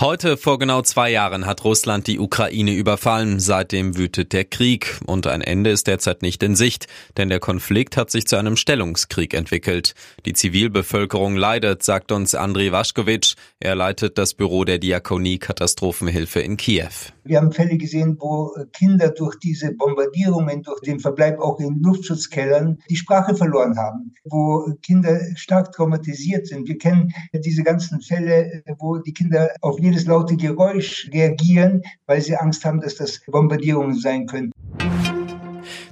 Heute vor genau zwei Jahren hat Russland die Ukraine überfallen. Seitdem wütet der Krieg und ein Ende ist derzeit nicht in Sicht, denn der Konflikt hat sich zu einem Stellungskrieg entwickelt. Die Zivilbevölkerung leidet, sagt uns Andriy Waschkowitsch. Er leitet das Büro der Diakonie Katastrophenhilfe in Kiew. Wir haben Fälle gesehen, wo Kinder durch diese Bombardierungen, durch den Verbleib auch in Luftschutzkellern die Sprache verloren haben, wo Kinder stark traumatisiert sind. Wir kennen diese ganzen Fälle, wo die Kinder auf jedes laute Geräusch reagieren, weil sie Angst haben, dass das Bombardierungen sein können.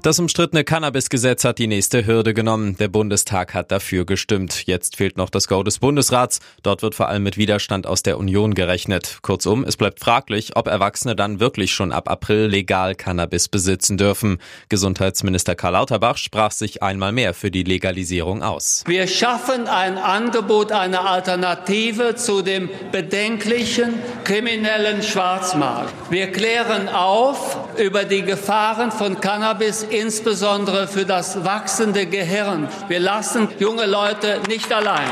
Das umstrittene Cannabis-Gesetz hat die nächste Hürde genommen. Der Bundestag hat dafür gestimmt. Jetzt fehlt noch das Go des Bundesrats. Dort wird vor allem mit Widerstand aus der Union gerechnet. Kurzum, es bleibt fraglich, ob Erwachsene dann wirklich schon ab April legal Cannabis besitzen dürfen. Gesundheitsminister Karl Lauterbach sprach sich einmal mehr für die Legalisierung aus. Wir schaffen ein Angebot, eine Alternative zu dem bedenklichen kriminellen Schwarzmarkt. Wir klären auf über die Gefahren von Cannabis insbesondere für das wachsende Gehirn. Wir lassen junge Leute nicht allein.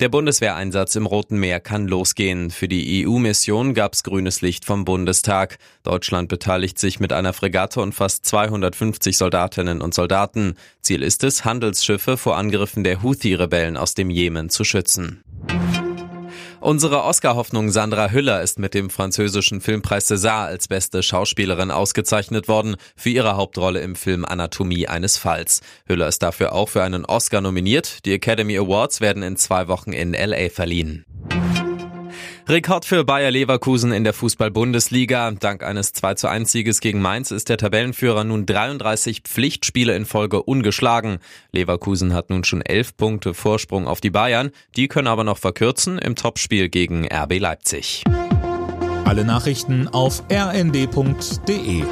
Der Bundeswehreinsatz im Roten Meer kann losgehen. Für die EU-Mission gab es grünes Licht vom Bundestag. Deutschland beteiligt sich mit einer Fregatte und fast 250 Soldatinnen und Soldaten. Ziel ist es, Handelsschiffe vor Angriffen der Houthi-Rebellen aus dem Jemen zu schützen. Unsere Oscar-Hoffnung Sandra Hüller ist mit dem französischen Filmpreis César als beste Schauspielerin ausgezeichnet worden für ihre Hauptrolle im Film Anatomie eines Falls. Hüller ist dafür auch für einen Oscar nominiert. Die Academy Awards werden in zwei Wochen in LA verliehen. Rekord für Bayer Leverkusen in der Fußball-Bundesliga. Dank eines 2 zu 1 Sieges gegen Mainz ist der Tabellenführer nun 33 Pflichtspiele in Folge ungeschlagen. Leverkusen hat nun schon 11 Punkte Vorsprung auf die Bayern. Die können aber noch verkürzen im Topspiel gegen RB Leipzig. Alle Nachrichten auf rnd.de